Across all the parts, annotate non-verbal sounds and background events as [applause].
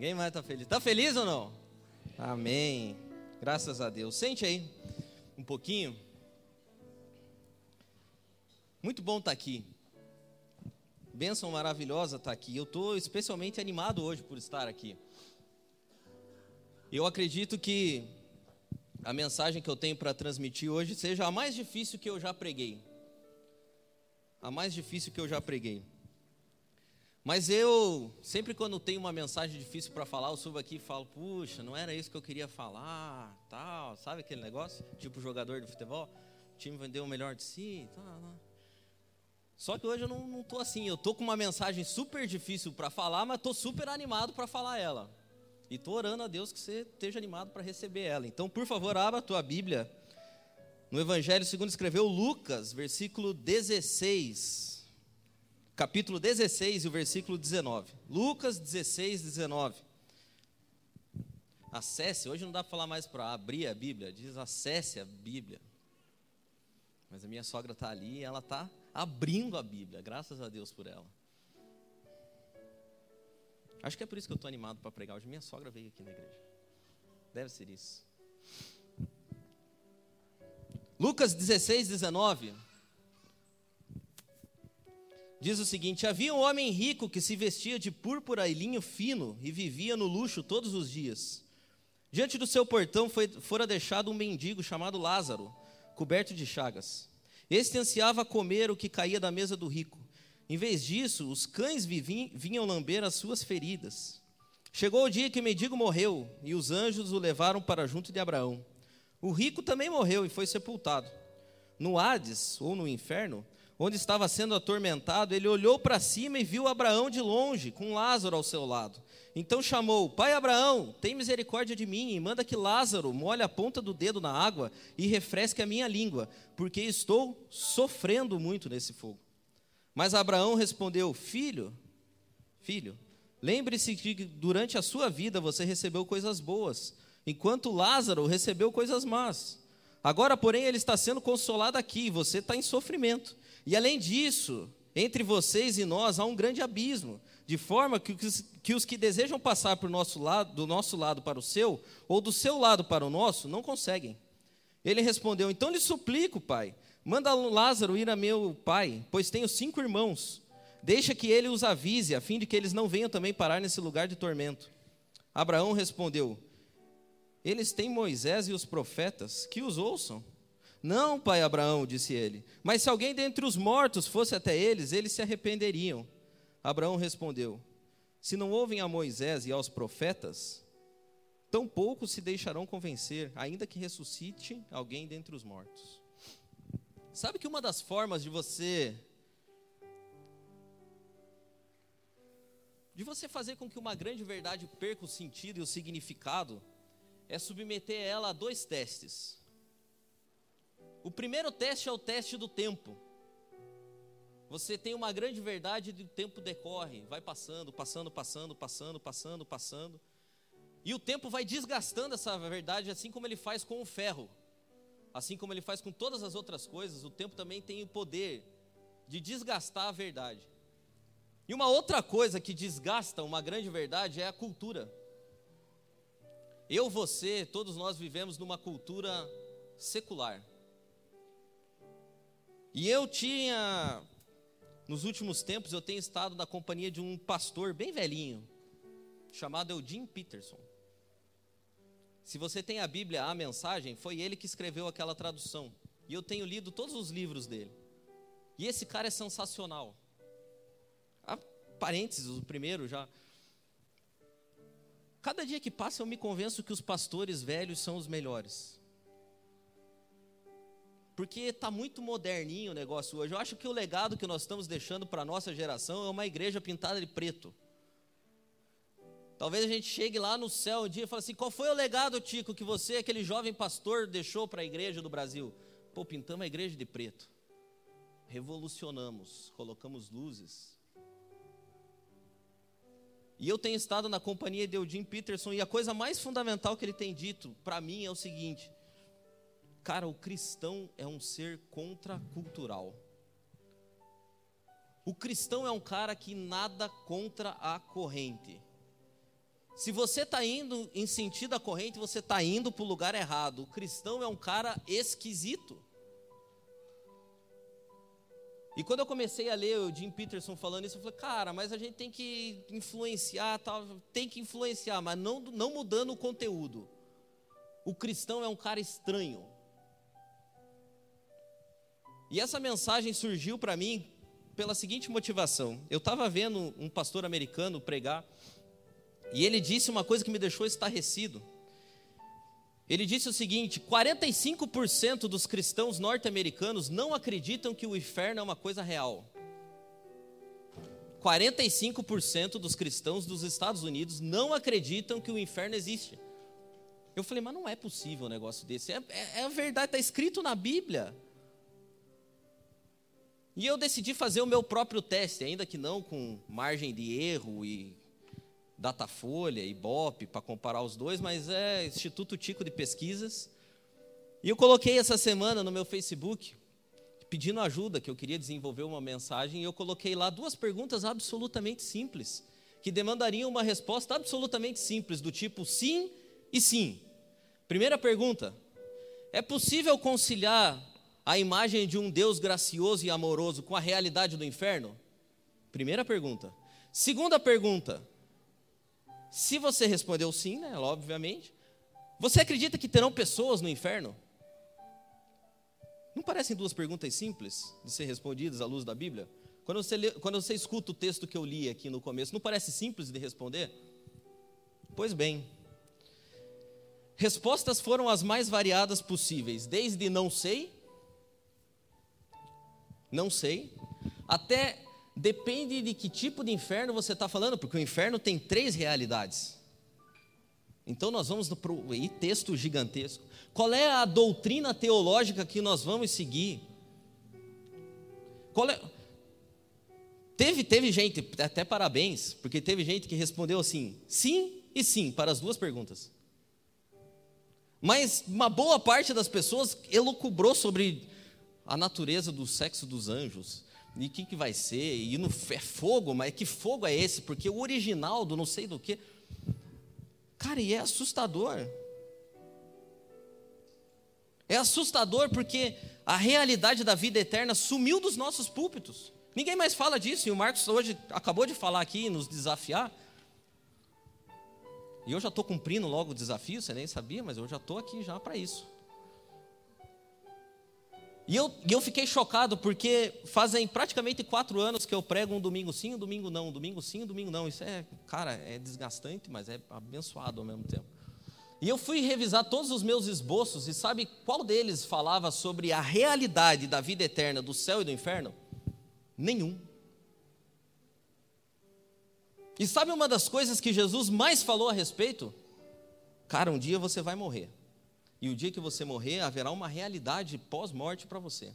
Ninguém mais está feliz. Está feliz ou não? Amém. Graças a Deus. Sente aí um pouquinho. Muito bom estar tá aqui. Bênção maravilhosa estar tá aqui. Eu estou especialmente animado hoje por estar aqui. Eu acredito que a mensagem que eu tenho para transmitir hoje seja a mais difícil que eu já preguei. A mais difícil que eu já preguei. Mas eu, sempre quando tenho uma mensagem difícil para falar, eu subo aqui e falo, puxa, não era isso que eu queria falar, tal, sabe aquele negócio? Tipo jogador de futebol, o time vendeu o melhor de si, tal, tal. Só que hoje eu não estou assim, eu estou com uma mensagem super difícil para falar, mas estou super animado para falar ela. E estou orando a Deus que você esteja animado para receber ela. Então, por favor, abra a tua Bíblia no Evangelho segundo escreveu Lucas, versículo 16. Capítulo 16 e o versículo 19. Lucas 16, 19. Acesse, hoje não dá para falar mais para abrir a Bíblia, diz acesse a Bíblia. Mas a minha sogra está ali e ela está abrindo a Bíblia, graças a Deus por ela. Acho que é por isso que eu estou animado para pregar hoje. Minha sogra veio aqui na igreja. Deve ser isso. Lucas 16, 19. Diz o seguinte: Havia um homem rico que se vestia de púrpura e linho fino e vivia no luxo todos os dias. Diante do seu portão foi, fora deixado um mendigo chamado Lázaro, coberto de chagas. Este ansiava comer o que caía da mesa do rico. Em vez disso, os cães vinham lamber as suas feridas. Chegou o dia que o mendigo morreu, e os anjos o levaram para junto de Abraão. O rico também morreu e foi sepultado. No Hades, ou no inferno, onde estava sendo atormentado, ele olhou para cima e viu Abraão de longe, com Lázaro ao seu lado. Então chamou: Pai Abraão, tem misericórdia de mim e manda que Lázaro molhe a ponta do dedo na água e refresque a minha língua, porque estou sofrendo muito nesse fogo. Mas Abraão respondeu: Filho, filho, lembre-se que durante a sua vida você recebeu coisas boas, enquanto Lázaro recebeu coisas más. Agora, porém, ele está sendo consolado aqui, você está em sofrimento. E além disso, entre vocês e nós há um grande abismo de forma que os, que os que desejam passar por nosso lado, do nosso lado para o seu, ou do seu lado para o nosso, não conseguem. Ele respondeu: Então lhe suplico, pai, manda Lázaro ir a meu pai, pois tenho cinco irmãos. Deixa que ele os avise, a fim de que eles não venham também parar nesse lugar de tormento. Abraão respondeu: Eles têm Moisés e os profetas, que os ouçam. Não, pai Abraão, disse ele, mas se alguém dentre os mortos fosse até eles, eles se arrependeriam. Abraão respondeu: Se não ouvem a Moisés e aos profetas, tampouco se deixarão convencer, ainda que ressuscite alguém dentre os mortos. Sabe que uma das formas de você de você fazer com que uma grande verdade perca o sentido e o significado é submeter ela a dois testes. O primeiro teste é o teste do tempo. Você tem uma grande verdade e o tempo decorre, vai passando, passando, passando, passando, passando, passando. E o tempo vai desgastando essa verdade, assim como ele faz com o ferro. Assim como ele faz com todas as outras coisas, o tempo também tem o poder de desgastar a verdade. E uma outra coisa que desgasta uma grande verdade é a cultura. Eu, você, todos nós vivemos numa cultura secular. E eu tinha nos últimos tempos eu tenho estado na companhia de um pastor bem velhinho, chamado Eugene Peterson. Se você tem a Bíblia, a mensagem, foi ele que escreveu aquela tradução. E eu tenho lido todos os livros dele. E esse cara é sensacional. Ah, parênteses, o primeiro já. Cada dia que passa eu me convenço que os pastores velhos são os melhores. Porque está muito moderninho o negócio hoje. Eu acho que o legado que nós estamos deixando para a nossa geração é uma igreja pintada de preto. Talvez a gente chegue lá no céu um dia e fale assim: qual foi o legado, Tico, que você, aquele jovem pastor, deixou para a igreja do Brasil? Pô, pintamos a igreja de preto. Revolucionamos, colocamos luzes. E eu tenho estado na companhia de Eugene Peterson, e a coisa mais fundamental que ele tem dito para mim é o seguinte: Cara, o cristão é um ser contracultural. O cristão é um cara que nada contra a corrente. Se você está indo em sentido da corrente, você está indo para o lugar errado. O cristão é um cara esquisito. E quando eu comecei a ler o Jim Peterson falando isso, eu falei, cara, mas a gente tem que influenciar, tal, tem que influenciar, mas não, não mudando o conteúdo. O cristão é um cara estranho. E essa mensagem surgiu para mim pela seguinte motivação. Eu estava vendo um pastor americano pregar, e ele disse uma coisa que me deixou estarrecido. Ele disse o seguinte: 45% dos cristãos norte-americanos não acreditam que o inferno é uma coisa real. 45% dos cristãos dos Estados Unidos não acreditam que o inferno existe. Eu falei, mas não é possível um negócio desse. É, é, é a verdade, está escrito na Bíblia. E eu decidi fazer o meu próprio teste, ainda que não com margem de erro e Datafolha, Ibope, para comparar os dois, mas é Instituto Tico de Pesquisas. E eu coloquei essa semana no meu Facebook, pedindo ajuda, que eu queria desenvolver uma mensagem, e eu coloquei lá duas perguntas absolutamente simples, que demandariam uma resposta absolutamente simples, do tipo sim e sim. Primeira pergunta: é possível conciliar a imagem de um Deus gracioso e amoroso com a realidade do inferno? Primeira pergunta. Segunda pergunta: se você respondeu sim, né, obviamente, você acredita que terão pessoas no inferno? Não parecem duas perguntas simples de ser respondidas à luz da Bíblia? Quando você, lê, quando você escuta o texto que eu li aqui no começo, não parece simples de responder? Pois bem, respostas foram as mais variadas possíveis, desde não sei, não sei, até Depende de que tipo de inferno você está falando, porque o inferno tem três realidades. Então nós vamos para o texto gigantesco. Qual é a doutrina teológica que nós vamos seguir? É... Teve, teve gente, até parabéns, porque teve gente que respondeu assim, sim e sim, para as duas perguntas. Mas uma boa parte das pessoas elucubrou sobre a natureza do sexo dos anjos, e o que, vai ser? E no, é fogo, mas que fogo é esse? Porque o original do não sei do que. Cara, e é assustador. É assustador porque a realidade da vida eterna sumiu dos nossos púlpitos. Ninguém mais fala disso, e o Marcos hoje acabou de falar aqui, nos desafiar. E eu já estou cumprindo logo o desafio, você nem sabia, mas eu já estou aqui já para isso. E eu, eu fiquei chocado porque fazem praticamente quatro anos que eu prego um domingo sim, um domingo não, um domingo sim, um domingo não. Isso é, cara, é desgastante, mas é abençoado ao mesmo tempo. E eu fui revisar todos os meus esboços e sabe qual deles falava sobre a realidade da vida eterna, do céu e do inferno? Nenhum. E sabe uma das coisas que Jesus mais falou a respeito? Cara, um dia você vai morrer. E o dia que você morrer, haverá uma realidade pós-morte para você.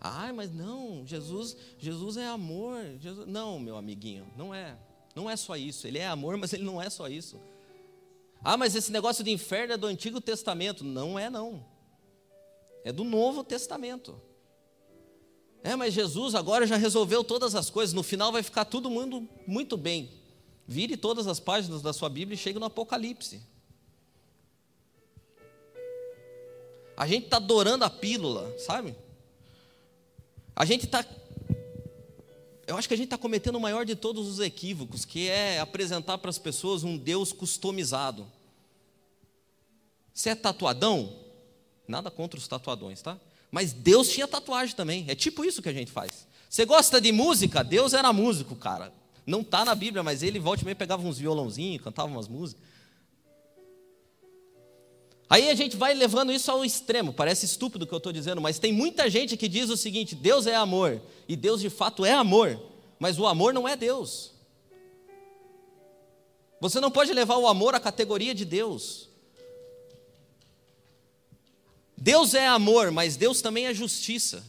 Ah, mas não, Jesus, Jesus é amor. Jesus... Não, meu amiguinho, não é. Não é só isso. Ele é amor, mas ele não é só isso. Ah, mas esse negócio de inferno é do Antigo Testamento. Não é, não. É do Novo Testamento. É, mas Jesus agora já resolveu todas as coisas. No final vai ficar todo mundo muito bem. Vire todas as páginas da sua Bíblia e chegue no Apocalipse. A gente está adorando a pílula, sabe? A gente está. Eu acho que a gente está cometendo o maior de todos os equívocos, que é apresentar para as pessoas um Deus customizado. Você é tatuadão? Nada contra os tatuadões, tá? Mas Deus tinha tatuagem também. É tipo isso que a gente faz. Você gosta de música? Deus era músico, cara. Não está na Bíblia, mas ele volta e meia pegava uns violãozinhos, cantava umas músicas. Aí a gente vai levando isso ao extremo, parece estúpido o que eu estou dizendo, mas tem muita gente que diz o seguinte: Deus é amor, e Deus de fato é amor, mas o amor não é Deus. Você não pode levar o amor à categoria de Deus. Deus é amor, mas Deus também é justiça.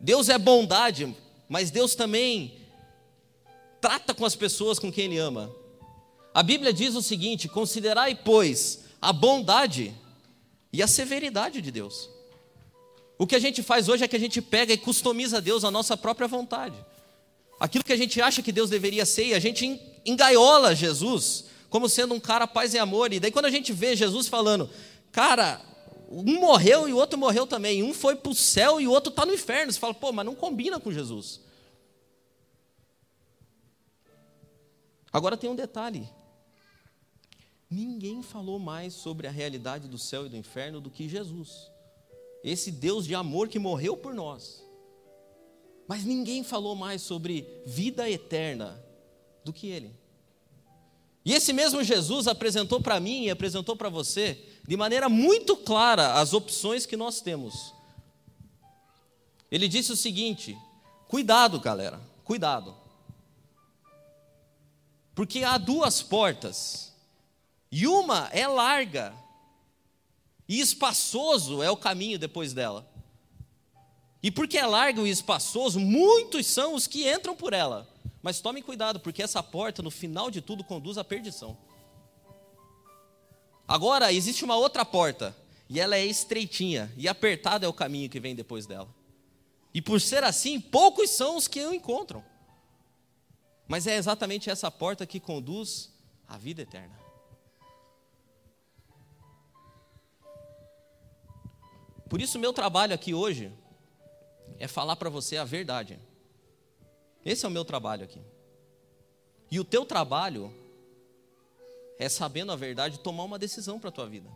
Deus é bondade, mas Deus também trata com as pessoas com quem Ele ama. A Bíblia diz o seguinte: considerai, pois, a bondade e a severidade de Deus. O que a gente faz hoje é que a gente pega e customiza Deus à nossa própria vontade. aquilo que a gente acha que Deus deveria ser, e a gente engaiola Jesus como sendo um cara paz e amor. E daí quando a gente vê Jesus falando, cara, um morreu e o outro morreu também, um foi para o céu e o outro está no inferno, você fala, pô, mas não combina com Jesus. Agora tem um detalhe. Ninguém falou mais sobre a realidade do céu e do inferno do que Jesus. Esse Deus de amor que morreu por nós. Mas ninguém falou mais sobre vida eterna do que ele. E esse mesmo Jesus apresentou para mim e apresentou para você, de maneira muito clara, as opções que nós temos. Ele disse o seguinte: cuidado, galera, cuidado. Porque há duas portas, e uma é larga, e espaçoso é o caminho depois dela. E porque é largo e espaçoso, muitos são os que entram por ela. Mas tome cuidado, porque essa porta, no final de tudo, conduz à perdição. Agora, existe uma outra porta, e ela é estreitinha, e apertado é o caminho que vem depois dela. E por ser assim, poucos são os que o encontram. Mas é exatamente essa porta que conduz à vida eterna. Por isso, meu trabalho aqui hoje é falar para você a verdade. Esse é o meu trabalho aqui. E o teu trabalho é sabendo a verdade tomar uma decisão para a tua vida.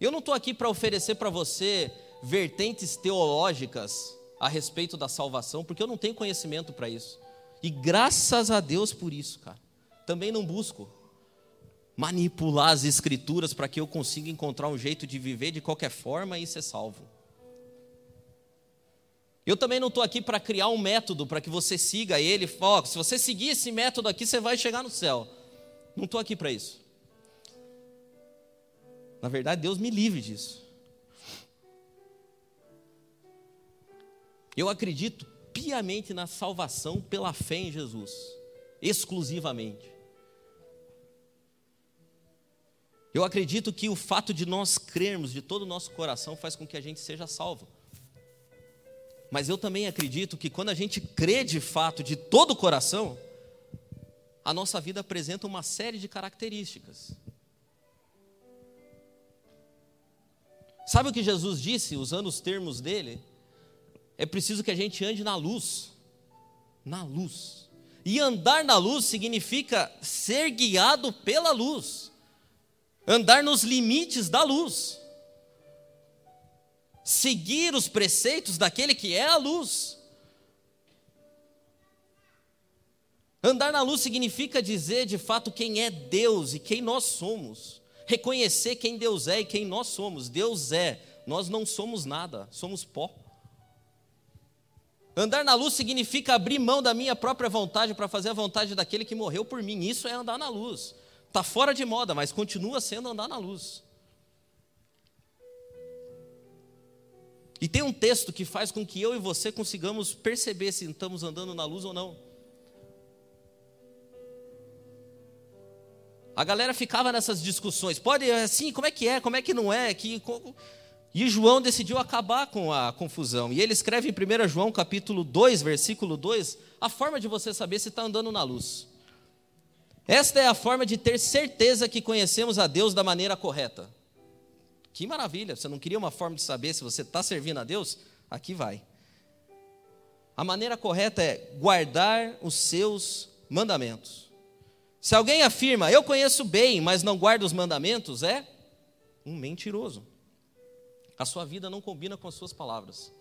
Eu não estou aqui para oferecer para você vertentes teológicas a respeito da salvação, porque eu não tenho conhecimento para isso. E graças a Deus por isso, cara. Também não busco manipular as escrituras para que eu consiga encontrar um jeito de viver de qualquer forma e ser salvo. Eu também não estou aqui para criar um método para que você siga ele. Oh, se você seguir esse método aqui, você vai chegar no céu. Não estou aqui para isso. Na verdade, Deus me livre disso. Eu acredito piamente na salvação pela fé em Jesus, exclusivamente. Eu acredito que o fato de nós crermos de todo o nosso coração faz com que a gente seja salvo. Mas eu também acredito que quando a gente crê de fato de todo o coração, a nossa vida apresenta uma série de características. Sabe o que Jesus disse, usando os termos dele? É preciso que a gente ande na luz. Na luz. E andar na luz significa ser guiado pela luz andar nos limites da luz, seguir os preceitos daquele que é a luz. Andar na luz significa dizer de fato quem é Deus e quem nós somos, reconhecer quem Deus é e quem nós somos. Deus é, nós não somos nada, somos pó. Andar na luz significa abrir mão da minha própria vontade para fazer a vontade daquele que morreu por mim. Isso é andar na luz. Está fora de moda, mas continua sendo andar na luz. E tem um texto que faz com que eu e você consigamos perceber se estamos andando na luz ou não. A galera ficava nessas discussões. Pode assim, como é que é, como é que não é? Que, e João decidiu acabar com a confusão. E ele escreve em 1 João capítulo 2, versículo 2, a forma de você saber se está andando na luz. Esta é a forma de ter certeza que conhecemos a Deus da maneira correta. Que maravilha! Você não queria uma forma de saber se você está servindo a Deus? Aqui vai. A maneira correta é guardar os seus mandamentos. Se alguém afirma, eu conheço bem, mas não guarda os mandamentos, é um mentiroso. A sua vida não combina com as suas palavras.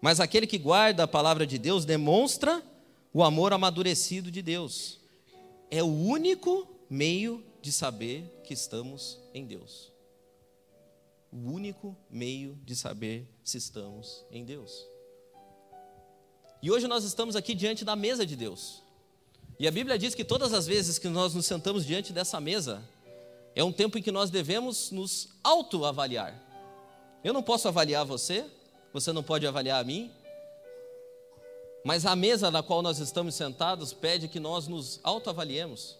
Mas aquele que guarda a palavra de Deus demonstra o amor amadurecido de Deus é o único meio de saber que estamos em Deus. O único meio de saber se estamos em Deus. E hoje nós estamos aqui diante da mesa de Deus. E a Bíblia diz que todas as vezes que nós nos sentamos diante dessa mesa, é um tempo em que nós devemos nos autoavaliar. Eu não posso avaliar você, você não pode avaliar a mim, mas a mesa na qual nós estamos sentados pede que nós nos autoavaliemos.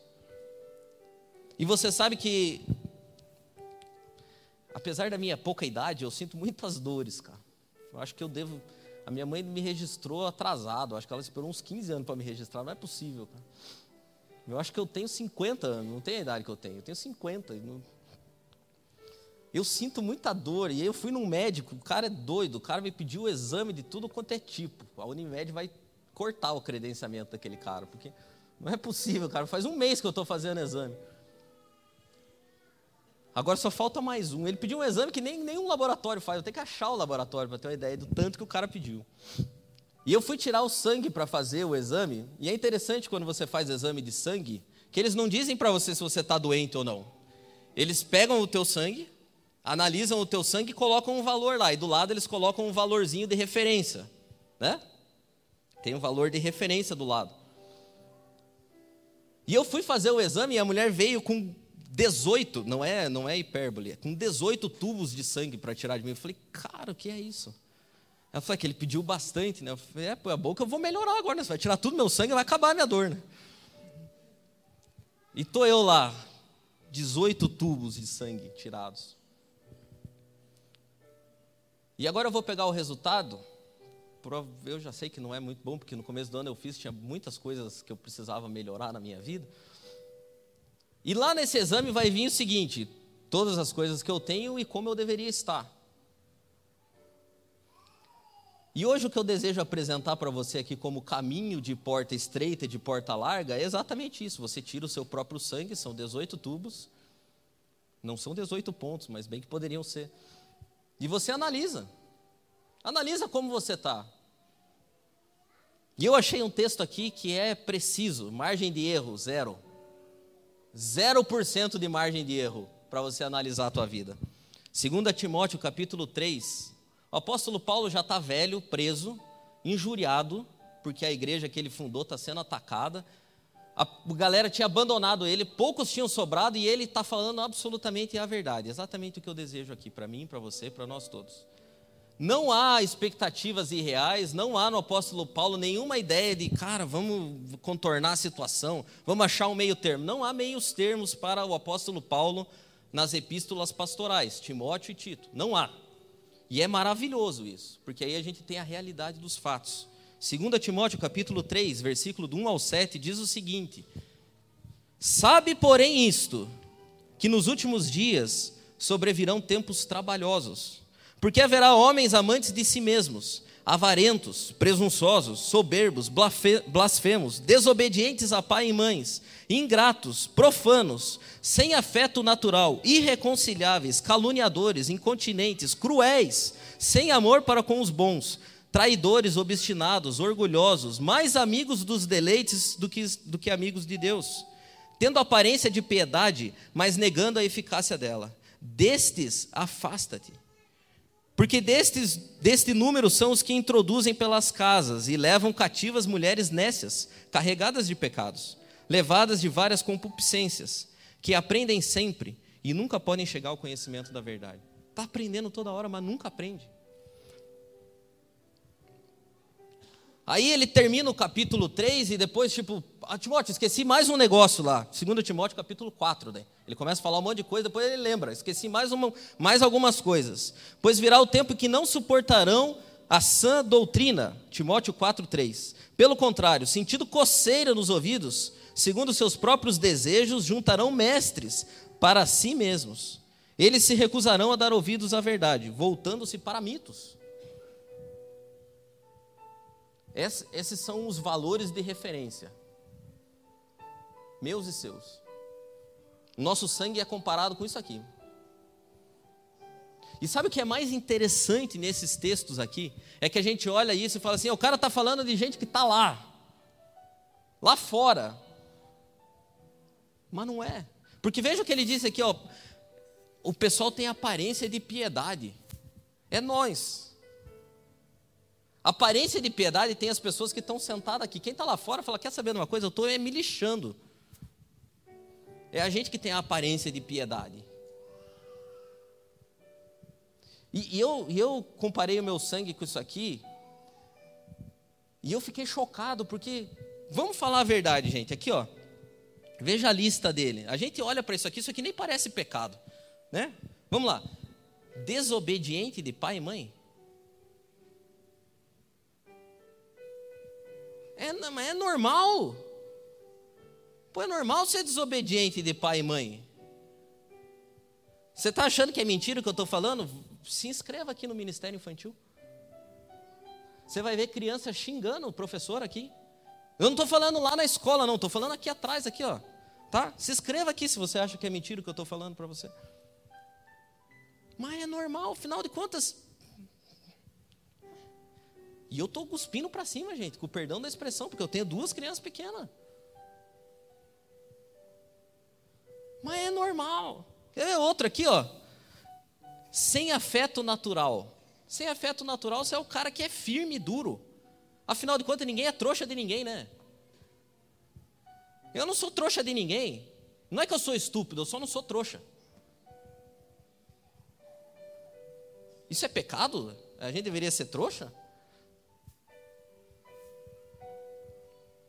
E você sabe que, apesar da minha pouca idade, eu sinto muitas dores, cara. Eu acho que eu devo. A minha mãe me registrou atrasado, acho que ela esperou uns 15 anos para me registrar, não é possível, cara. Eu acho que eu tenho 50 anos, não tenho a idade que eu tenho, eu tenho 50. Não... Eu sinto muita dor, e eu fui num médico, o cara é doido, o cara me pediu o exame de tudo quanto é tipo. A Unimed vai cortar o credenciamento daquele cara, porque não é possível, cara. Faz um mês que eu estou fazendo exame. Agora só falta mais um. Ele pediu um exame que nem nenhum laboratório faz. Eu tenho que achar o laboratório para ter uma ideia do tanto que o cara pediu. E eu fui tirar o sangue para fazer o exame. E é interessante quando você faz exame de sangue, que eles não dizem para você se você está doente ou não. Eles pegam o teu sangue, analisam o teu sangue e colocam um valor lá. E do lado eles colocam um valorzinho de referência, né? Tem um valor de referência do lado. E eu fui fazer o exame e a mulher veio com 18, não é, não é hipérbole, é com 18 tubos de sangue para tirar de mim. Eu falei, cara, o que é isso? Ela falou que ele pediu bastante, né? Eu falei, é, pô, é bom que eu vou melhorar agora, né? Você vai tirar tudo meu sangue, vai acabar a minha dor, né? E tô eu lá, 18 tubos de sangue tirados. E agora eu vou pegar o resultado eu já sei que não é muito bom, porque no começo do ano eu fiz, tinha muitas coisas que eu precisava melhorar na minha vida. E lá nesse exame vai vir o seguinte: todas as coisas que eu tenho e como eu deveria estar. E hoje o que eu desejo apresentar para você aqui como caminho de porta estreita e de porta larga é exatamente isso. Você tira o seu próprio sangue, são 18 tubos. Não são 18 pontos, mas bem que poderiam ser. E você analisa. Analisa como você está. E eu achei um texto aqui que é preciso, margem de erro, zero. 0% de margem de erro para você analisar a tua vida. 2 Timóteo capítulo 3, o apóstolo Paulo já está velho, preso, injuriado, porque a igreja que ele fundou está sendo atacada. A galera tinha abandonado ele, poucos tinham sobrado e ele está falando absolutamente a verdade. Exatamente o que eu desejo aqui para mim, para você, para nós todos. Não há expectativas irreais, não há no apóstolo Paulo nenhuma ideia de, cara, vamos contornar a situação, vamos achar um meio termo. Não há meios termos para o apóstolo Paulo nas epístolas pastorais, Timóteo e Tito. Não há. E é maravilhoso isso, porque aí a gente tem a realidade dos fatos. 2 Timóteo capítulo 3, versículo do 1 ao 7, diz o seguinte: Sabe, porém, isto, que nos últimos dias sobrevirão tempos trabalhosos porque haverá homens amantes de si mesmos, avarentos, presunçosos, soberbos, blasfemos, desobedientes a pai e mães, ingratos, profanos, sem afeto natural, irreconciliáveis, caluniadores, incontinentes, cruéis, sem amor para com os bons, traidores, obstinados, orgulhosos, mais amigos dos deleites do que, do que amigos de Deus, tendo aparência de piedade, mas negando a eficácia dela. Destes, afasta-te. Porque destes, deste número são os que introduzem pelas casas e levam cativas mulheres nécias, carregadas de pecados, levadas de várias concupiscências, que aprendem sempre e nunca podem chegar ao conhecimento da verdade. Está aprendendo toda hora, mas nunca aprende. Aí ele termina o capítulo 3 e depois, tipo, ah, Timóteo, esqueci mais um negócio lá. 2 Timóteo, capítulo 4. Daí. Ele começa a falar um monte de coisa, depois ele lembra, esqueci mais, uma, mais algumas coisas. Pois virá o tempo que não suportarão a sã doutrina. Timóteo 4, 3. Pelo contrário, sentindo coceira nos ouvidos, segundo seus próprios desejos, juntarão mestres para si mesmos. Eles se recusarão a dar ouvidos à verdade, voltando-se para mitos. Esses são os valores de referência, meus e seus. Nosso sangue é comparado com isso aqui. E sabe o que é mais interessante nesses textos aqui? É que a gente olha isso e fala assim: o cara está falando de gente que está lá, lá fora. Mas não é. Porque veja o que ele disse aqui: ó, o pessoal tem aparência de piedade. É nós. Aparência de piedade tem as pessoas que estão sentadas aqui. Quem está lá fora fala: Quer saber de uma coisa? Eu estou me lixando. É a gente que tem a aparência de piedade. E, e eu, eu comparei o meu sangue com isso aqui. E eu fiquei chocado, porque, vamos falar a verdade, gente. Aqui, ó. Veja a lista dele. A gente olha para isso aqui, isso aqui nem parece pecado. Né? Vamos lá. Desobediente de pai e mãe. É, é normal. Pô, é normal ser desobediente de pai e mãe. Você está achando que é mentira o que eu estou falando? Se inscreva aqui no Ministério Infantil. Você vai ver criança xingando o professor aqui. Eu não estou falando lá na escola, não, estou falando aqui atrás, aqui, ó. Tá? Se inscreva aqui se você acha que é mentira o que eu estou falando para você. Mas é normal, afinal de contas. E eu estou cuspindo para cima, gente, com o perdão da expressão, porque eu tenho duas crianças pequenas. Mas é normal. É outro aqui, ó. Sem afeto natural. Sem afeto natural, você é o cara que é firme e duro. Afinal de contas, ninguém é trouxa de ninguém, né? Eu não sou trouxa de ninguém. Não é que eu sou estúpido, eu só não sou trouxa. Isso é pecado? A gente deveria ser trouxa?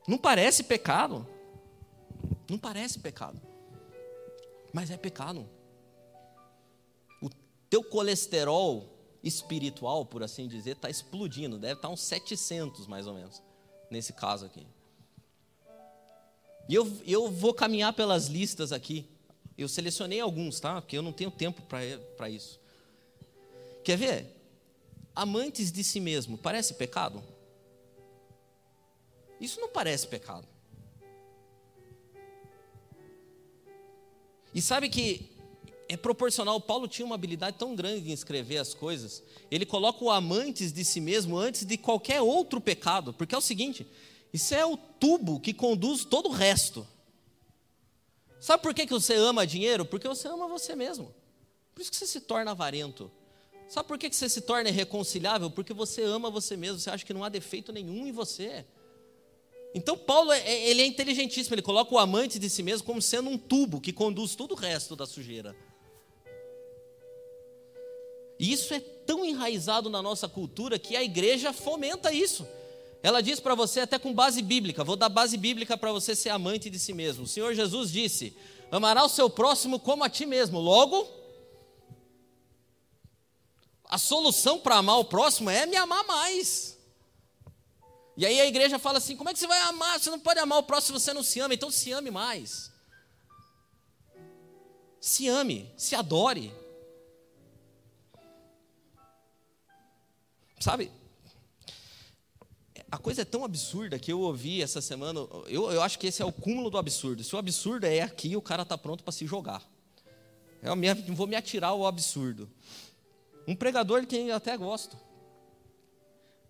Não parece pecado. Não parece pecado. Mas é pecado. O teu colesterol espiritual, por assim dizer, está explodindo. Deve estar tá uns 700, mais ou menos, nesse caso aqui. E eu, eu vou caminhar pelas listas aqui. Eu selecionei alguns, tá? Porque eu não tenho tempo para isso. Quer ver? Amantes de si mesmo, parece pecado? Isso não parece pecado. E sabe que é proporcional. Paulo tinha uma habilidade tão grande em escrever as coisas. Ele coloca o amantes de si mesmo antes de qualquer outro pecado, porque é o seguinte: isso é o tubo que conduz todo o resto. Sabe por que, que você ama dinheiro? Porque você ama você mesmo. Por isso que você se torna avarento. Sabe por que, que você se torna irreconciliável? Porque você ama você mesmo, você acha que não há defeito nenhum em você. Então Paulo é, é, ele é inteligentíssimo, ele coloca o amante de si mesmo como sendo um tubo que conduz todo o resto da sujeira. E isso é tão enraizado na nossa cultura que a igreja fomenta isso. Ela diz para você, até com base bíblica, vou dar base bíblica para você ser amante de si mesmo. O Senhor Jesus disse: amará o seu próximo como a ti mesmo. Logo, a solução para amar o próximo é me amar mais. E aí a igreja fala assim: como é que você vai amar? Você não pode amar o próximo se você não se ama, então se ame mais. Se ame, se adore. Sabe, a coisa é tão absurda que eu ouvi essa semana. Eu, eu acho que esse é o cúmulo do absurdo. Se o absurdo é aqui, o cara está pronto para se jogar. Eu vou me atirar ao absurdo. Um pregador que eu até gosto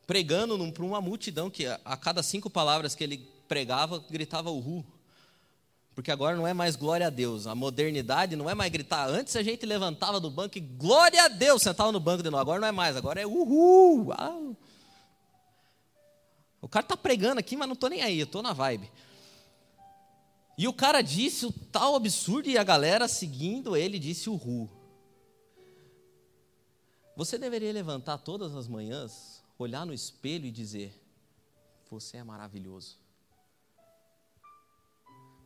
pregando para uma multidão que a, cada cinco palavras que ele pregava, gritava uhul. Porque agora não é mais glória a Deus. A modernidade não é mais gritar. Antes a gente levantava do banco e glória a Deus, sentava no banco de novo. Agora não é mais, agora é uhul. Uau. O cara está pregando aqui, mas não estou nem aí, estou na vibe. E o cara disse o tal absurdo e a galera seguindo ele disse uhul. Você deveria levantar todas as manhãs olhar no espelho e dizer: Você é maravilhoso.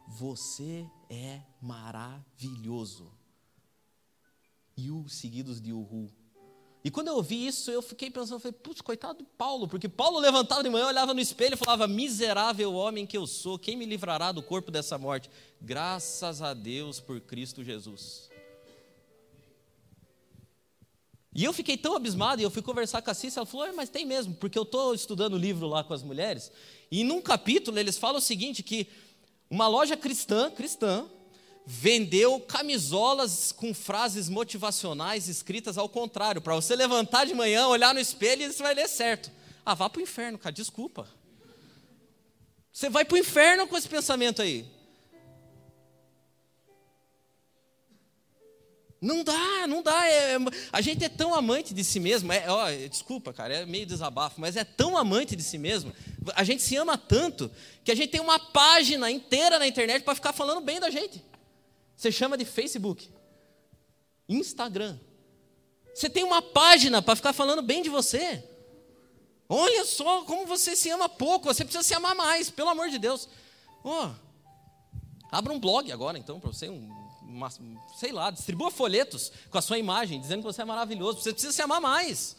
Você é maravilhoso. E o seguidos de Uhu. E quando eu ouvi isso, eu fiquei pensando, falei, putz, coitado de Paulo, porque Paulo levantava de manhã, olhava no espelho e falava, miserável homem que eu sou, quem me livrará do corpo dessa morte? Graças a Deus por Cristo Jesus. E eu fiquei tão abismado, e eu fui conversar com a Cícera, ela falou, mas tem mesmo, porque eu estou estudando o livro lá com as mulheres, e num capítulo eles falam o seguinte, que uma loja cristã, cristã, vendeu camisolas com frases motivacionais escritas ao contrário, para você levantar de manhã, olhar no espelho e você vai ler certo. Ah, vá para o inferno, cara, desculpa. Você vai para o inferno com esse pensamento aí. Não dá, não dá. É, a gente é tão amante de si mesmo. É, ó, desculpa, cara, é meio desabafo, mas é tão amante de si mesmo. A gente se ama tanto que a gente tem uma página inteira na internet para ficar falando bem da gente. Você chama de Facebook, Instagram. Você tem uma página para ficar falando bem de você. Olha só como você se ama pouco. Você precisa se amar mais, pelo amor de Deus. Oh, abra um blog agora, então, para você, um uma, sei lá, distribua folhetos com a sua imagem, dizendo que você é maravilhoso. Você precisa se amar mais.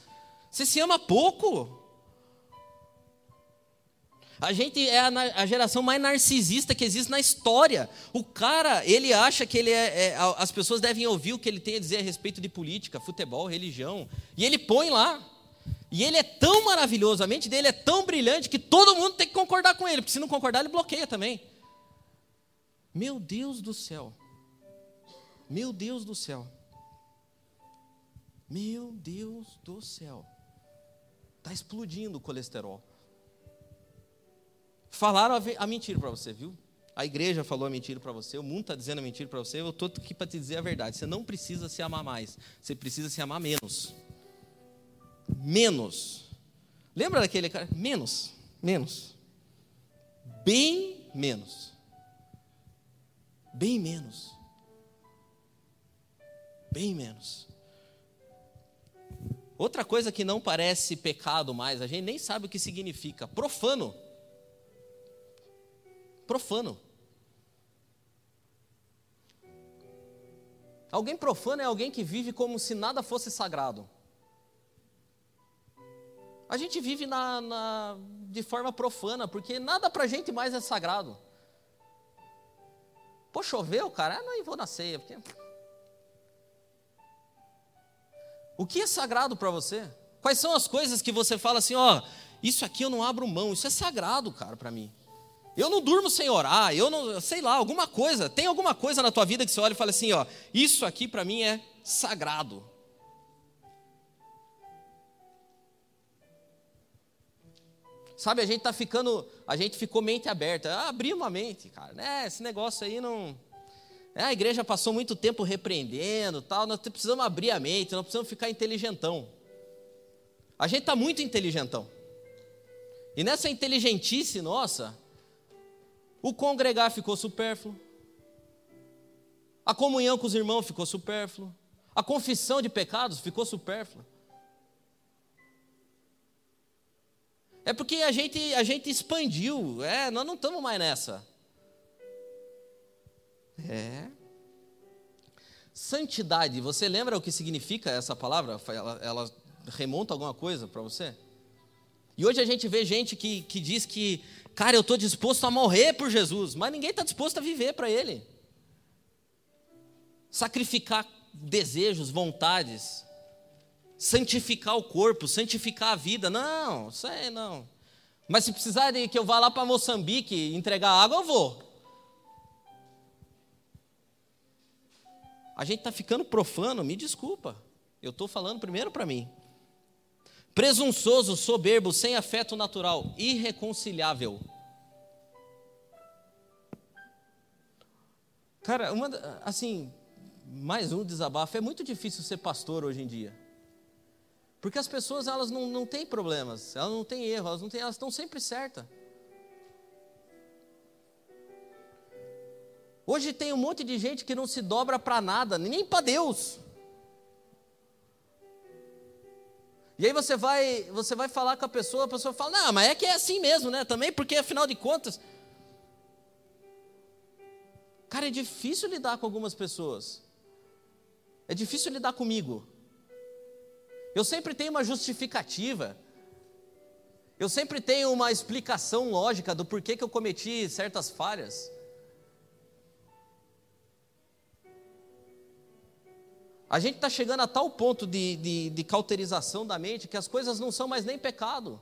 Você se ama pouco. A gente é a, a, geração mais narcisista que existe na história. O cara, ele acha que ele é, é, as pessoas devem ouvir o que ele tem a dizer a respeito de política, futebol, religião, e ele põe lá. E ele é tão maravilhoso, a mente dele é tão brilhante que todo mundo tem que concordar com ele, porque se não concordar, ele bloqueia também. Meu Deus do céu. Meu Deus do céu. Meu Deus do céu. Está explodindo o colesterol. Falaram a, mentira para você, viu? A igreja falou a mentira para você, o mundo está dizendo a mentira para você, eu estou aqui para te dizer a verdade. Você não precisa se amar mais, você precisa se amar menos. Menos. Lembra daquele cara? Menos, menos. Bem menos. Bem menos. Bem menos. Outra coisa que não parece pecado mais, a gente nem sabe o que significa. Profano profano. Alguém profano é alguém que vive como se nada fosse sagrado. A gente vive na, na, de forma profana, porque nada para a gente mais é sagrado. Pô, choveu, cara? Ah, não, vou na ceia. Porque... O que é sagrado para você? Quais são as coisas que você fala assim, ó, isso aqui eu não abro mão, isso é sagrado, cara, para mim. Eu não durmo sem orar, eu não, sei lá, alguma coisa. Tem alguma coisa na tua vida que você olha e fala assim, ó, isso aqui para mim é sagrado. Sabe, a gente tá ficando, a gente ficou mente aberta. Ah, uma mente, cara. Né? Esse negócio aí não. É, a igreja passou muito tempo repreendendo, tal. Nós precisamos abrir a mente, nós precisamos ficar inteligentão. A gente está muito inteligentão. E nessa inteligentice nossa, o congregar ficou supérfluo. A comunhão com os irmãos ficou supérfluo. A confissão de pecados ficou supérflua. É porque a gente, a gente expandiu. É, nós não estamos mais nessa. É. Santidade, você lembra o que significa essa palavra? Ela, ela remonta alguma coisa para você? E hoje a gente vê gente que, que diz que Cara, eu estou disposto a morrer por Jesus, mas ninguém está disposto a viver para Ele. Sacrificar desejos, vontades, santificar o corpo, santificar a vida. Não, isso aí não. Mas se precisar de que eu vá lá para Moçambique entregar água, eu vou. A gente está ficando profano, me desculpa. Eu estou falando primeiro para mim presunçoso, soberbo, sem afeto natural, irreconciliável. Cara, uma, assim, mais um desabafo. É muito difícil ser pastor hoje em dia. Porque as pessoas, elas não, não têm problemas, elas não têm erro, elas, não têm, elas estão sempre certas. Hoje tem um monte de gente que não se dobra para nada, nem para Deus. E aí você vai, você vai falar com a pessoa, a pessoa fala: "Não, mas é que é assim mesmo, né? Também porque afinal de contas, cara, é difícil lidar com algumas pessoas. É difícil lidar comigo. Eu sempre tenho uma justificativa. Eu sempre tenho uma explicação lógica do porquê que eu cometi certas falhas. A gente está chegando a tal ponto de, de, de cauterização da mente que as coisas não são mais nem pecado.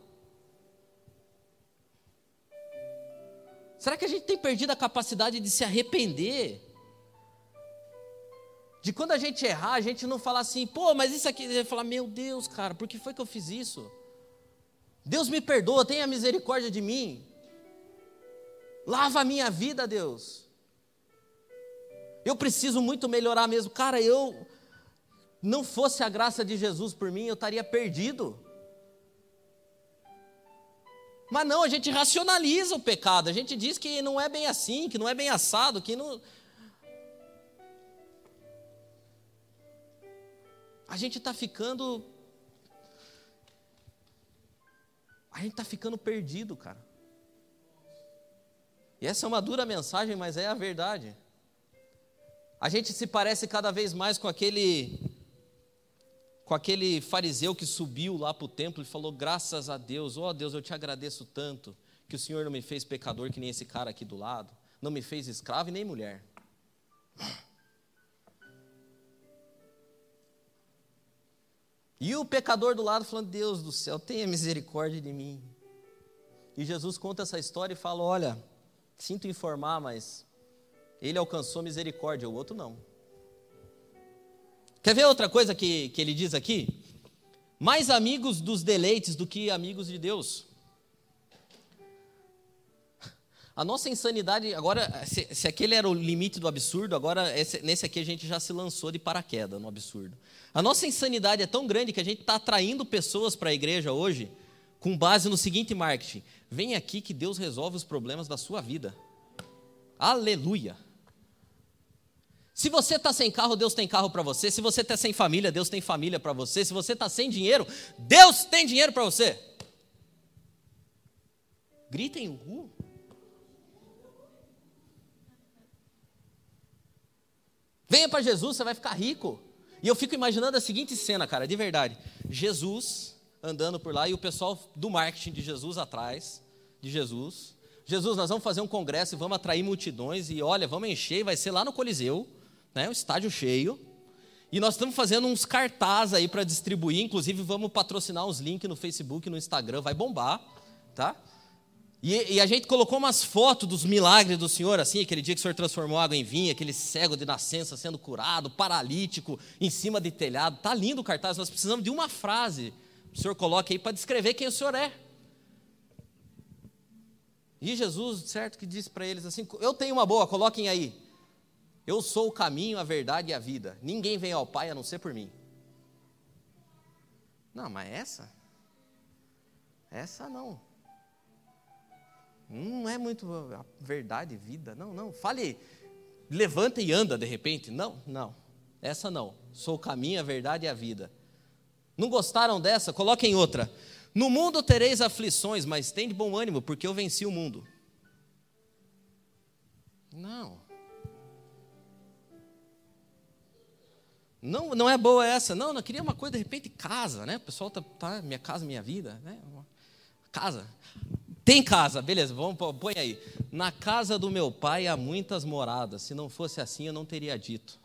Será que a gente tem perdido a capacidade de se arrepender? De quando a gente errar, a gente não falar assim, pô, mas isso aqui, você falar, meu Deus, cara, por que foi que eu fiz isso? Deus me perdoa, tenha misericórdia de mim. Lava a minha vida, Deus. Eu preciso muito melhorar mesmo. Cara, eu não fosse a graça de Jesus por mim, eu estaria perdido. Mas não, a gente racionaliza o pecado, a gente diz que não é bem assim, que não é bem assado, que não. A gente está ficando. A gente está ficando perdido, cara. E essa é uma dura mensagem, mas é a verdade. A gente se parece cada vez mais com aquele com aquele fariseu que subiu lá para o templo e falou: Graças a Deus, ó oh, Deus, eu te agradeço tanto que o Senhor não me fez pecador que nem esse cara aqui do lado, não me fez escravo e nem mulher. E o pecador do lado falando: Deus do céu, tenha misericórdia de mim. E Jesus conta essa história e fala: Olha, sinto informar, mas ele alcançou misericórdia, o outro não. Quer ver outra coisa que, que ele diz aqui? Mais amigos dos deleites do que amigos de Deus. [laughs] A nossa insanidade, agora, se, se, aquele era o limite do absurdo, agora esse, nesse aqui a gente já se lançou de paraquedas no absurdo. A nossa insanidade é tão grande que a gente está atraindo pessoas para a igreja hoje com base no seguinte marketing: vem aqui que Deus resolve os problemas da sua vida. Aleluia! Se você está sem carro, Deus tem carro para você. Se você está sem família, Deus tem família para você. Se você está sem dinheiro, Deus tem dinheiro para você. Gritem, uhul. Venha para Jesus, você vai ficar rico. E eu fico imaginando a seguinte cena, cara, de verdade. Jesus andando por lá e o pessoal do marketing de Jesus atrás de Jesus. Jesus, nós vamos fazer um congresso e vamos atrair multidões e olha, vamos encher, vai ser lá no Coliseu, né, o estádio cheio. E nós estamos fazendo uns cartazes aí para distribuir, inclusive vamos patrocinar uns links no Facebook, no Instagram, vai bombar, tá? E, e, a gente colocou umas fotos dos milagres do Senhor, assim, aquele dia que o Senhor transformou água em vinho, aquele cego de nascença sendo curado, paralítico, em cima de telhado. Tá lindo o cartaz, nós precisamos de uma frase. O Senhor coloca aí para descrever quem o Senhor é. E Jesus, certo, que disse para eles assim: Eu tenho uma boa, coloquem aí. Eu sou o caminho, a verdade e a vida. Ninguém vem ao Pai a não ser por mim. Não, mas essa? Essa não. Não é muito a verdade, vida. Não, não. Fale, levanta e anda de repente. Não, não. Essa não. Sou o caminho, a verdade e a vida. Não gostaram dessa? Coloquem outra. No mundo tereis aflições, mas tem de bom ânimo, porque eu venci o mundo. Não. Não, não é boa essa. Não, não queria uma coisa, de repente, casa, né? O pessoal tá, tá minha casa, minha vida, né? Casa. Tem casa, beleza, vamos põe aí. Na casa do meu pai há muitas moradas. Se não fosse assim, eu não teria dito.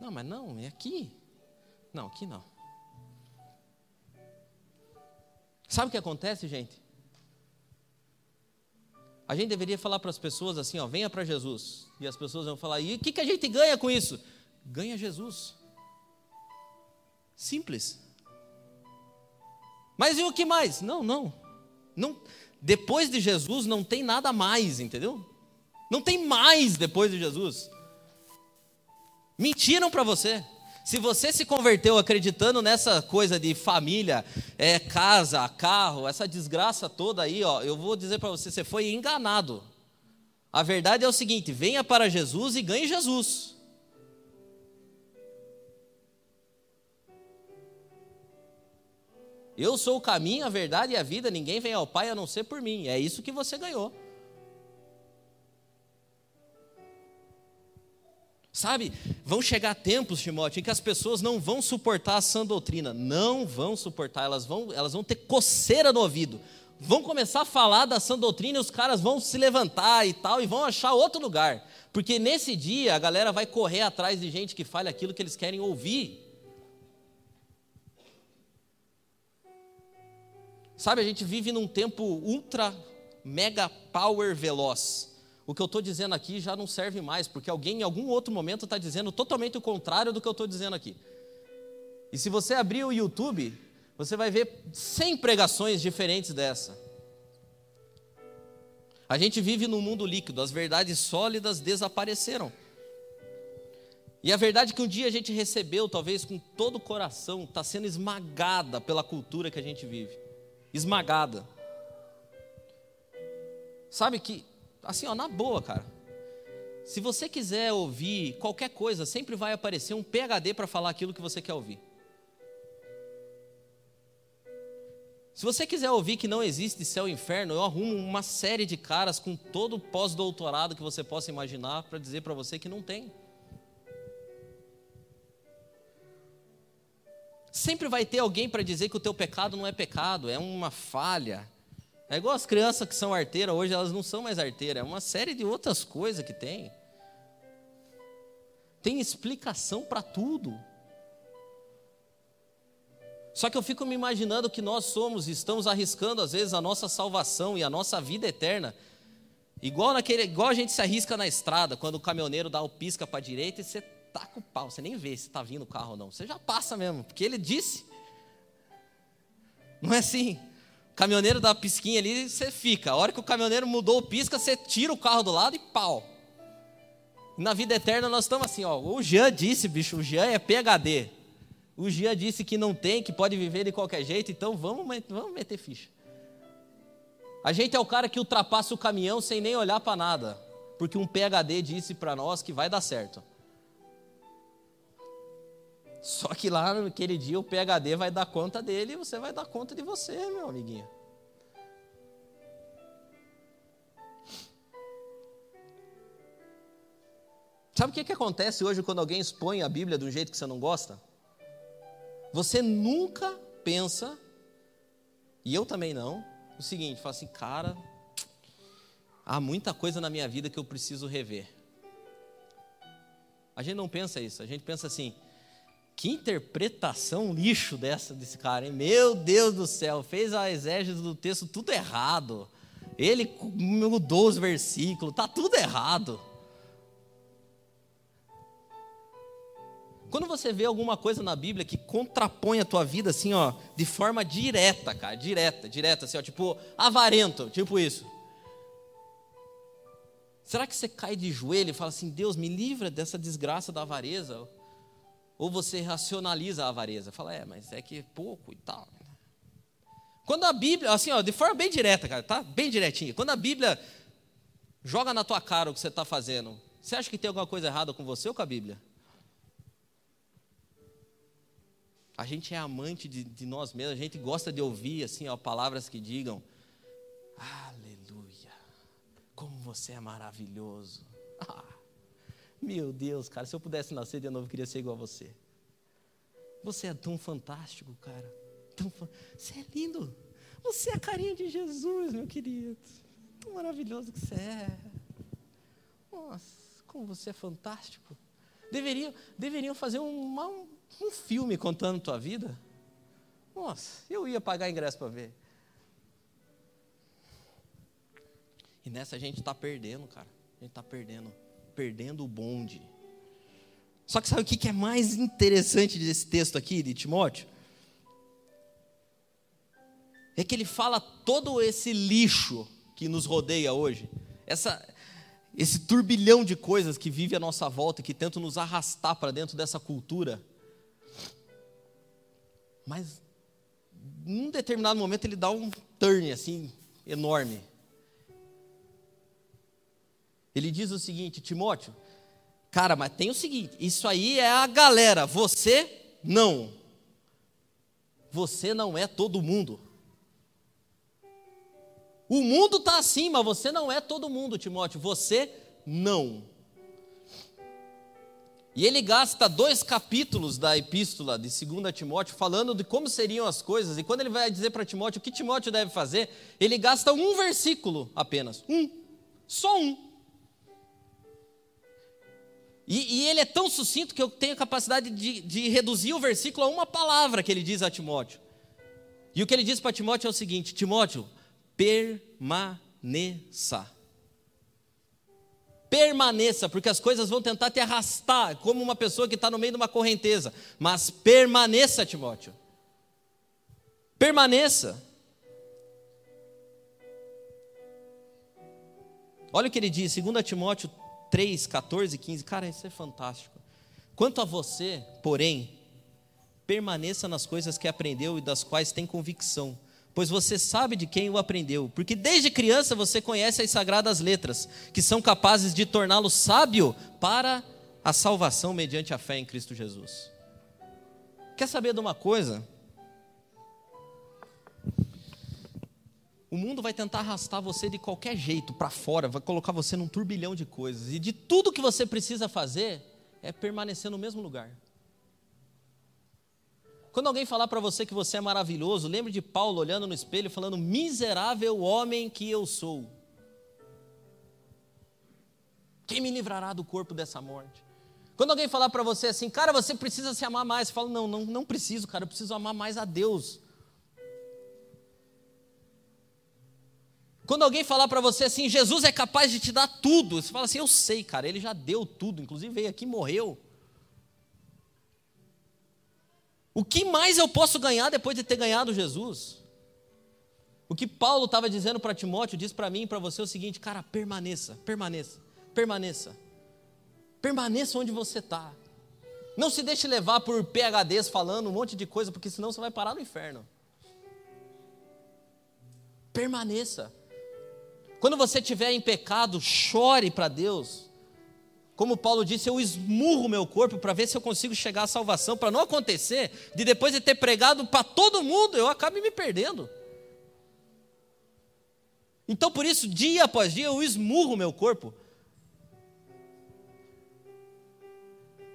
Não, mas não, é aqui. Não, aqui não. Sabe o que acontece, gente? A gente deveria falar para as pessoas assim, ó, venha para Jesus. E as pessoas vão falar, e o que, que a gente ganha com isso? Ganha Jesus. Simples. Mas e o que mais? Não, não. Não, depois de Jesus não tem nada mais, entendeu? Não tem mais depois de Jesus. Mentiram para você. Se você se converteu acreditando nessa coisa de família, é, casa, carro, essa desgraça toda aí, ó, eu vou dizer para você, você foi enganado. A verdade é o seguinte: venha para Jesus e ganhe Jesus. Eu sou o caminho, a verdade e a vida, ninguém vem ao Pai a não ser por mim. É isso que você ganhou. Sabe, vão chegar tempos, Timóteo, em que as pessoas não vão suportar a sã doutrina, não vão suportar, elas vão, elas vão ter coceira no ouvido, vão começar a falar da sã doutrina e os caras vão se levantar e tal, e vão achar outro lugar, porque nesse dia a galera vai correr atrás de gente que fale aquilo que eles querem ouvir. Sabe, a gente vive num tempo ultra, mega power veloz. O que eu estou dizendo aqui já não serve mais, porque alguém em algum outro momento está dizendo totalmente o contrário do que eu estou dizendo aqui. E se você abrir o YouTube, você vai ver 100 pregações diferentes dessa. A gente vive num mundo líquido, as verdades sólidas desapareceram. E a verdade que um dia a gente recebeu, talvez com todo o coração, está sendo esmagada pela cultura que a gente vive esmagada. Sabe que, assim, ó, na boa, cara. Se você quiser ouvir qualquer coisa, sempre vai aparecer um PhD para falar aquilo que você quer ouvir. Se você quiser ouvir que não existe céu e inferno, eu arrumo uma série de caras com todo o pós-doutorado que você possa imaginar para dizer para você que não tem. Sempre vai ter alguém para dizer que o teu pecado não é pecado, é uma falha. É igual as crianças que são arteiras, hoje elas não são mais arteiras, é uma série de outras coisas que tem. Tem explicação para tudo. Só que eu fico me imaginando que nós somos, estamos arriscando às vezes a nossa salvação e a nossa vida eterna, igual naquele, igual a gente se arrisca na estrada, quando o caminhoneiro dá o pisca para a direita e você taca o pau, você nem vê se está vindo o carro ou não, você já passa mesmo, porque ele disse. Não é assim? O caminhoneiro dá pisquinha ali, você fica. A hora que o caminhoneiro mudou o pisca, você tira o carro do lado e pau. Na vida eterna nós estamos assim, ó. O Jean disse, bicho, o Jean é PHD. O Jean disse que não tem, que pode viver de qualquer jeito, então vamos, vamos meter ficha. A gente é o cara que ultrapassa o caminhão sem nem olhar para nada, porque um PHD disse para nós que vai dar certo. Só que lá naquele dia o PHD vai dar conta dele e você vai dar conta de você, meu amiguinho. Sabe o que, que acontece hoje quando alguém expõe a Bíblia de um jeito que você não gosta? Você nunca pensa, e eu também não, o seguinte: fala assim, cara, há muita coisa na minha vida que eu preciso rever. A gente não pensa isso, a gente pensa assim, que interpretação lixo dessa desse cara, hein? Meu Deus do céu, fez a exégese do texto tudo errado. Ele mudou os versículos, tá tudo errado. Quando você vê alguma coisa na Bíblia que contrapõe a tua vida assim, ó, de forma direta, cara, direta, direta, assim, ó, tipo avarento, tipo isso. Será que você cai de joelho e fala assim, Deus, me livra dessa desgraça da avareza? Ou você racionaliza a avareza, fala, é, mas é que é pouco e tal. Quando a Bíblia, assim, ó, de forma bem direta, cara, tá? Bem direitinho. Quando a Bíblia joga na tua cara o que você está fazendo, você acha que tem alguma coisa errada com você ou com a Bíblia? A gente é amante de, de nós mesmos, a gente gosta de ouvir assim, ó, palavras que digam: Aleluia, como você é maravilhoso. [laughs] Ah, meu Deus, cara, se eu pudesse nascer de novo, eu queria ser igual a você. Você é tão fantástico, cara. Tão fa... Você é lindo. Você é a carinha de Jesus, meu querido. Tão maravilhoso que você é. Nossa, como você é fantástico. Deveriam, deveriam fazer um, um, um filme contando tua vida. Nossa, eu ia pagar ingresso para ver. E nessa a gente está perdendo, cara. A gente está perdendo. Perdendo o bonde. Só que sabe o que é mais interessante desse texto aqui, de Timóteo? É que ele fala todo esse lixo que nos rodeia hoje. Essa, esse turbilhão de coisas que vive à nossa volta, que tentam nos arrastar para dentro dessa cultura. Mas, num determinado momento, ele dá um turn assim, enorme. Ele diz o seguinte: Timóteo, cara, mas tem o seguinte: isso aí é a galera, você não. Você não é todo mundo. O mundo está assim, mas você não é todo mundo, Timóteo. Você não. E ele gasta dois capítulos da epístola de 2 Timóteo falando de como seriam as coisas. E quando ele vai dizer para Timóteo o que Timóteo deve fazer, ele gasta um versículo apenas. Um. Só um. E, e ele é tão sucinto que eu tenho a capacidade de, de reduzir o versículo a uma palavra que ele diz a Timóteo. E o que ele diz para Timóteo é o seguinte: Timóteo, permaneça. Permaneça, porque as coisas vão tentar te arrastar, como uma pessoa que está no meio de uma correnteza. Mas permaneça, Timóteo. Permaneça. Olha o que ele diz, 2 Timóteo 3, 14 e 15. Cara, isso é fantástico. Quanto a você, porém, permaneça nas coisas que aprendeu e das quais tem convicção pois você sabe de quem o aprendeu, porque desde criança você conhece as sagradas letras, que são capazes de torná-lo sábio para a salvação mediante a fé em Cristo Jesus. Quer saber de uma coisa? O mundo vai tentar arrastar você de qualquer jeito para fora, vai colocar você num turbilhão de coisas, e de tudo que você precisa fazer é permanecer no mesmo lugar. Quando alguém falar para você que você é maravilhoso, lembre de Paulo olhando no espelho e falando: miserável homem que eu sou. Quem me livrará do corpo dessa morte? Quando alguém falar para você assim, cara, você precisa se amar mais, fala: não, não, não preciso, cara, eu preciso amar mais a Deus. Quando alguém falar para você assim, Jesus é capaz de te dar tudo, você fala assim, eu sei, cara, ele já deu tudo, inclusive veio aqui e morreu. O que mais eu posso ganhar depois de ter ganhado Jesus? O que Paulo estava dizendo para Timóteo, diz para mim e para você o seguinte, cara, permaneça, permaneça, permaneça. Permaneça onde você está. Não se deixe levar por PHDs falando um monte de coisa, porque senão você vai parar no inferno. Permaneça. Quando você estiver em pecado, chore para Deus. Como Paulo disse, eu esmurro meu corpo para ver se eu consigo chegar à salvação, para não acontecer de depois de ter pregado para todo mundo, eu acabe me perdendo. Então, por isso, dia após dia, eu esmurro meu corpo.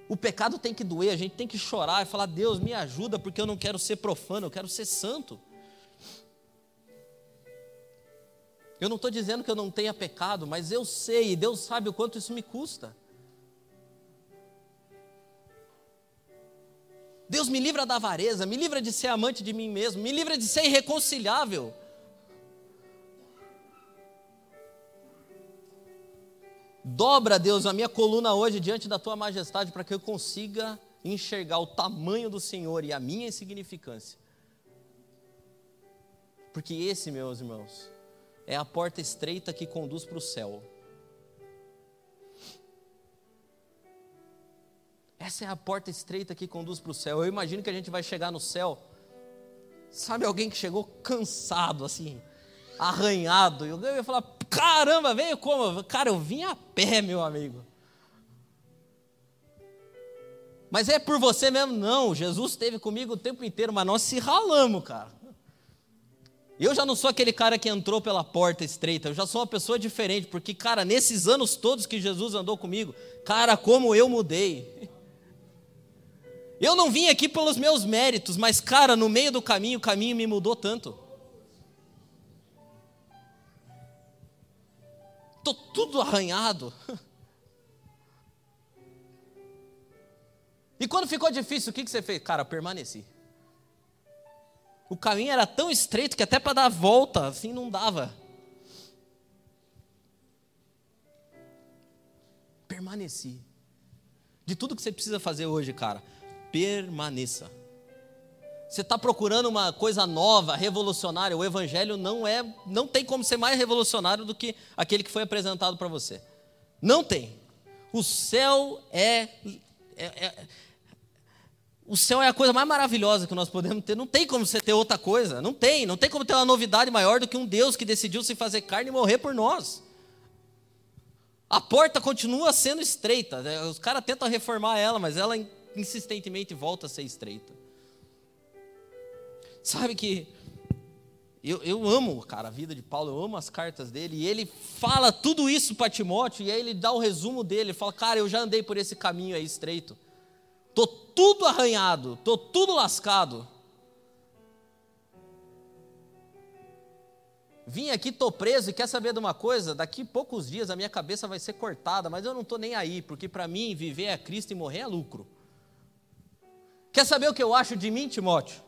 O pecado tem que doer, a gente tem que chorar e falar: Deus, me ajuda, porque eu não quero ser profano, eu quero ser santo. Eu não estou dizendo que eu não tenha pecado, mas eu sei, e Deus sabe o quanto isso me custa. Deus me livra da avareza, me livra de ser amante de mim mesmo, me livra de ser irreconciliável. Dobra, Deus, a minha coluna hoje diante da tua majestade para que eu consiga enxergar o tamanho do Senhor e a minha insignificância. Porque esse, meus irmãos, é a porta estreita que conduz para o céu. Essa é a porta estreita que conduz para o céu. Eu imagino que a gente vai chegar no céu. Sabe alguém que chegou cansado, assim, arranhado. E alguém vai falar: caramba, veio como? Cara, eu vim a pé, meu amigo. Mas é por você mesmo? Não, Jesus esteve comigo o tempo inteiro, mas nós se ralamos, cara. Eu já não sou aquele cara que entrou pela porta estreita, eu já sou uma pessoa diferente, porque, cara, nesses anos todos que Jesus andou comigo, cara, como eu mudei. Eu não vim aqui pelos meus méritos, mas, cara, no meio do caminho, o caminho me mudou tanto. Estou tudo arranhado. [laughs] E quando ficou difícil, o que, que você fez? Cara, permaneci. O caminho era tão estreito que até para dar a volta, assim, não dava. Permaneci. De tudo que você precisa fazer hoje, cara, permaneça. Você está procurando uma coisa nova, revolucionária. O Evangelho não é, não tem como ser mais revolucionário do que aquele que foi apresentado para você. Não tem. O céu é, é, é, o céu é a coisa mais maravilhosa que nós podemos ter. Não tem como você ter outra coisa. Não tem. Não tem como ter uma novidade maior do que um Deus que decidiu se fazer carne e morrer por nós. A porta continua sendo estreita. Os caras tentam reformar ela, mas ela insistentemente volta a ser estreita. Sabe que eu, eu amo, cara, a vida de Paulo, eu amo as cartas dele, e ele fala tudo isso para Timóteo, e aí ele dá o resumo dele, ele fala, cara, eu já andei por esse caminho aí estreito, tô tudo arranhado, tô tudo lascado. Vim aqui, tô preso e quer saber de uma coisa? Daqui poucos dias a minha cabeça vai ser cortada, mas eu não tô nem aí, porque para mim viver é Cristo e morrer é lucro. Quer saber o que eu acho de mim, Timóteo?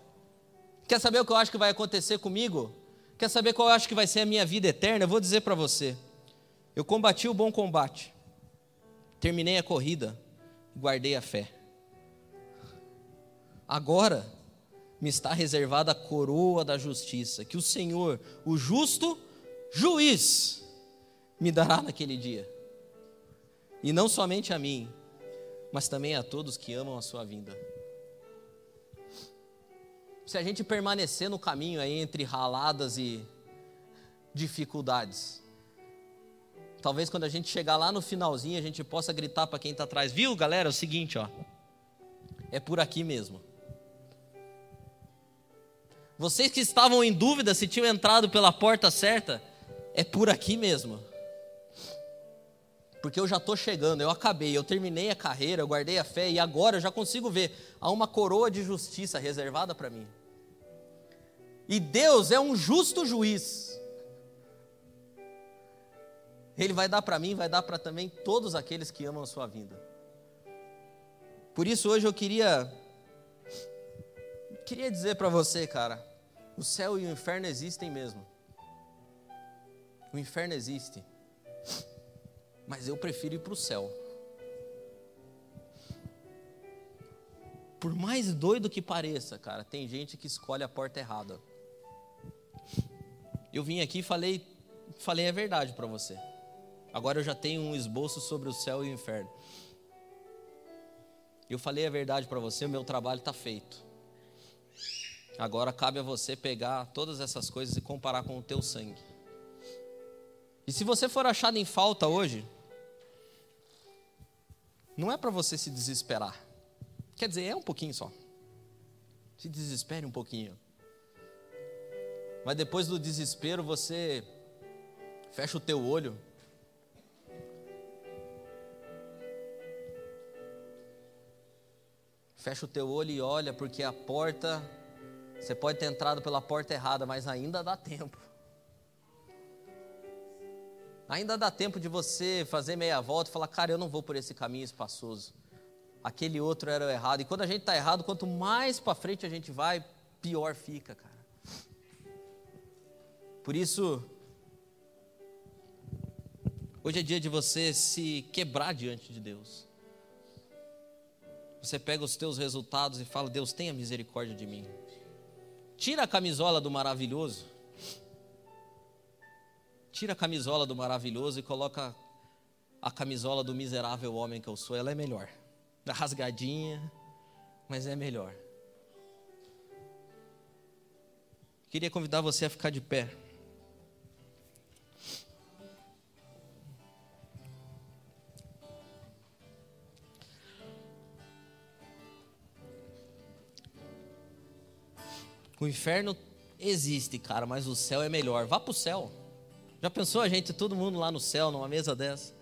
Quer saber o que eu acho que vai acontecer comigo? Quer saber qual eu acho que vai ser a minha vida eterna? Eu vou dizer para você. Eu combati o bom combate, terminei a corrida, guardei a fé. Agora me está reservada a coroa da justiça, que o Senhor, o justo juiz, me dará naquele dia. E não somente a mim, mas também a todos que amam a sua vinda se a gente permanecer no caminho aí entre raladas e dificuldades. Talvez quando a gente chegar lá no finalzinho, a gente possa gritar para quem está atrás: Viu, galera? É o seguinte, ó. É por aqui mesmo. Vocês que estavam em dúvida se tinham entrado pela porta certa, é por aqui mesmo. Porque eu já estou chegando, eu acabei, eu terminei a carreira, eu guardei a fé e agora eu já consigo ver, há uma coroa de justiça reservada para mim. E Deus é um justo juiz. Ele vai dar para mim, vai dar para também todos aqueles que amam a sua vinda. Por isso hoje eu queria queria dizer para você, cara, o céu e o inferno existem mesmo. O inferno existe. Mas eu prefiro ir para o céu. Por mais doido que pareça, cara, tem gente que escolhe a porta errada. Eu vim aqui e falei, falei a verdade para você. Agora eu já tenho um esboço sobre o céu e o inferno. Eu falei a verdade para você, o meu trabalho está feito. Agora cabe a você pegar todas essas coisas e comparar com o teu sangue. E se você for achado em falta hoje, não é para você se desesperar. Quer dizer, é um pouquinho só. Se desespere um pouquinho. Mas depois do desespero você fecha o teu olho. Fecha o teu olho e olha, porque a porta, você pode ter entrado pela porta errada, mas ainda dá tempo. Ainda dá tempo de você fazer meia volta e falar, cara, eu não vou por esse caminho espaçoso. Aquele outro era o errado. E quando a gente está errado, quanto mais para frente a gente vai, pior fica, cara. Por isso, hoje é dia de você se quebrar diante de Deus. Você pega os teus resultados e fala: Deus, tenha misericórdia de mim. Tira a camisola do maravilhoso Tira a camisola do maravilhoso e coloca a camisola do miserável homem que eu sou. Ela é melhor. Rasgadinha, mas é melhor. Queria convidar você a ficar de pé. O inferno existe, cara, mas o céu é melhor. Vá para o céu. Já pensou a gente, todo mundo lá no céu, numa mesa dessa?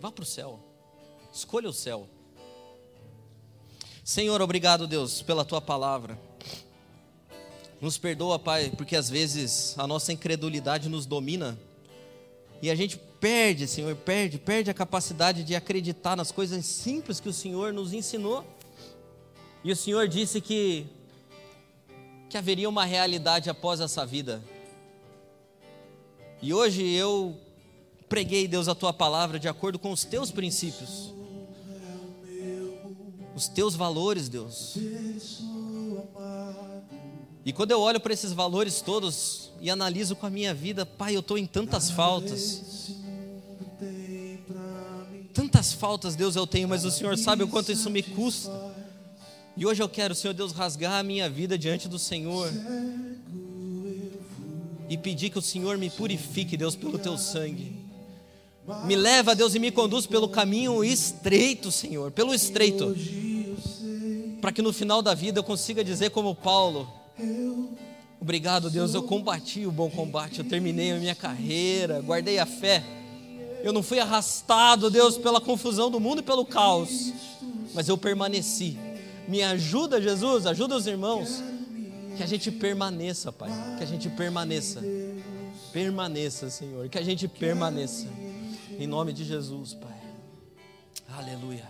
Vá para o céu. Escolha o céu. Senhor, obrigado, Deus, pela tua palavra. Nos perdoa, Pai, porque às vezes a nossa incredulidade nos domina e a gente perde, Senhor, perde, perde a capacidade de acreditar nas coisas simples que o Senhor nos ensinou. E o Senhor disse que que haveria uma realidade após essa vida. E hoje eu preguei, Deus, a tua palavra de acordo com os teus princípios, os teus valores, Deus. E quando eu olho para esses valores todos e analiso com a minha vida, Pai, eu estou em tantas faltas. Tantas faltas, Deus, eu tenho, mas o Senhor sabe o quanto isso me custa. E hoje eu quero, Senhor Deus, rasgar a minha vida diante do Senhor e pedir que o Senhor me purifique, Deus, pelo teu sangue. Me leva, Deus, e me conduz pelo caminho estreito, Senhor, pelo estreito, para que no final da vida eu consiga dizer, como Paulo: Obrigado, Deus, eu combati o bom combate, eu terminei a minha carreira, guardei a fé. Eu não fui arrastado, Deus, pela confusão do mundo e pelo caos, mas eu permaneci. Me ajuda, Jesus, ajuda os irmãos que a gente permaneça, Pai. Que a gente permaneça. Permaneça, Senhor. Que a gente permaneça. Em nome de Jesus, Pai. Aleluia.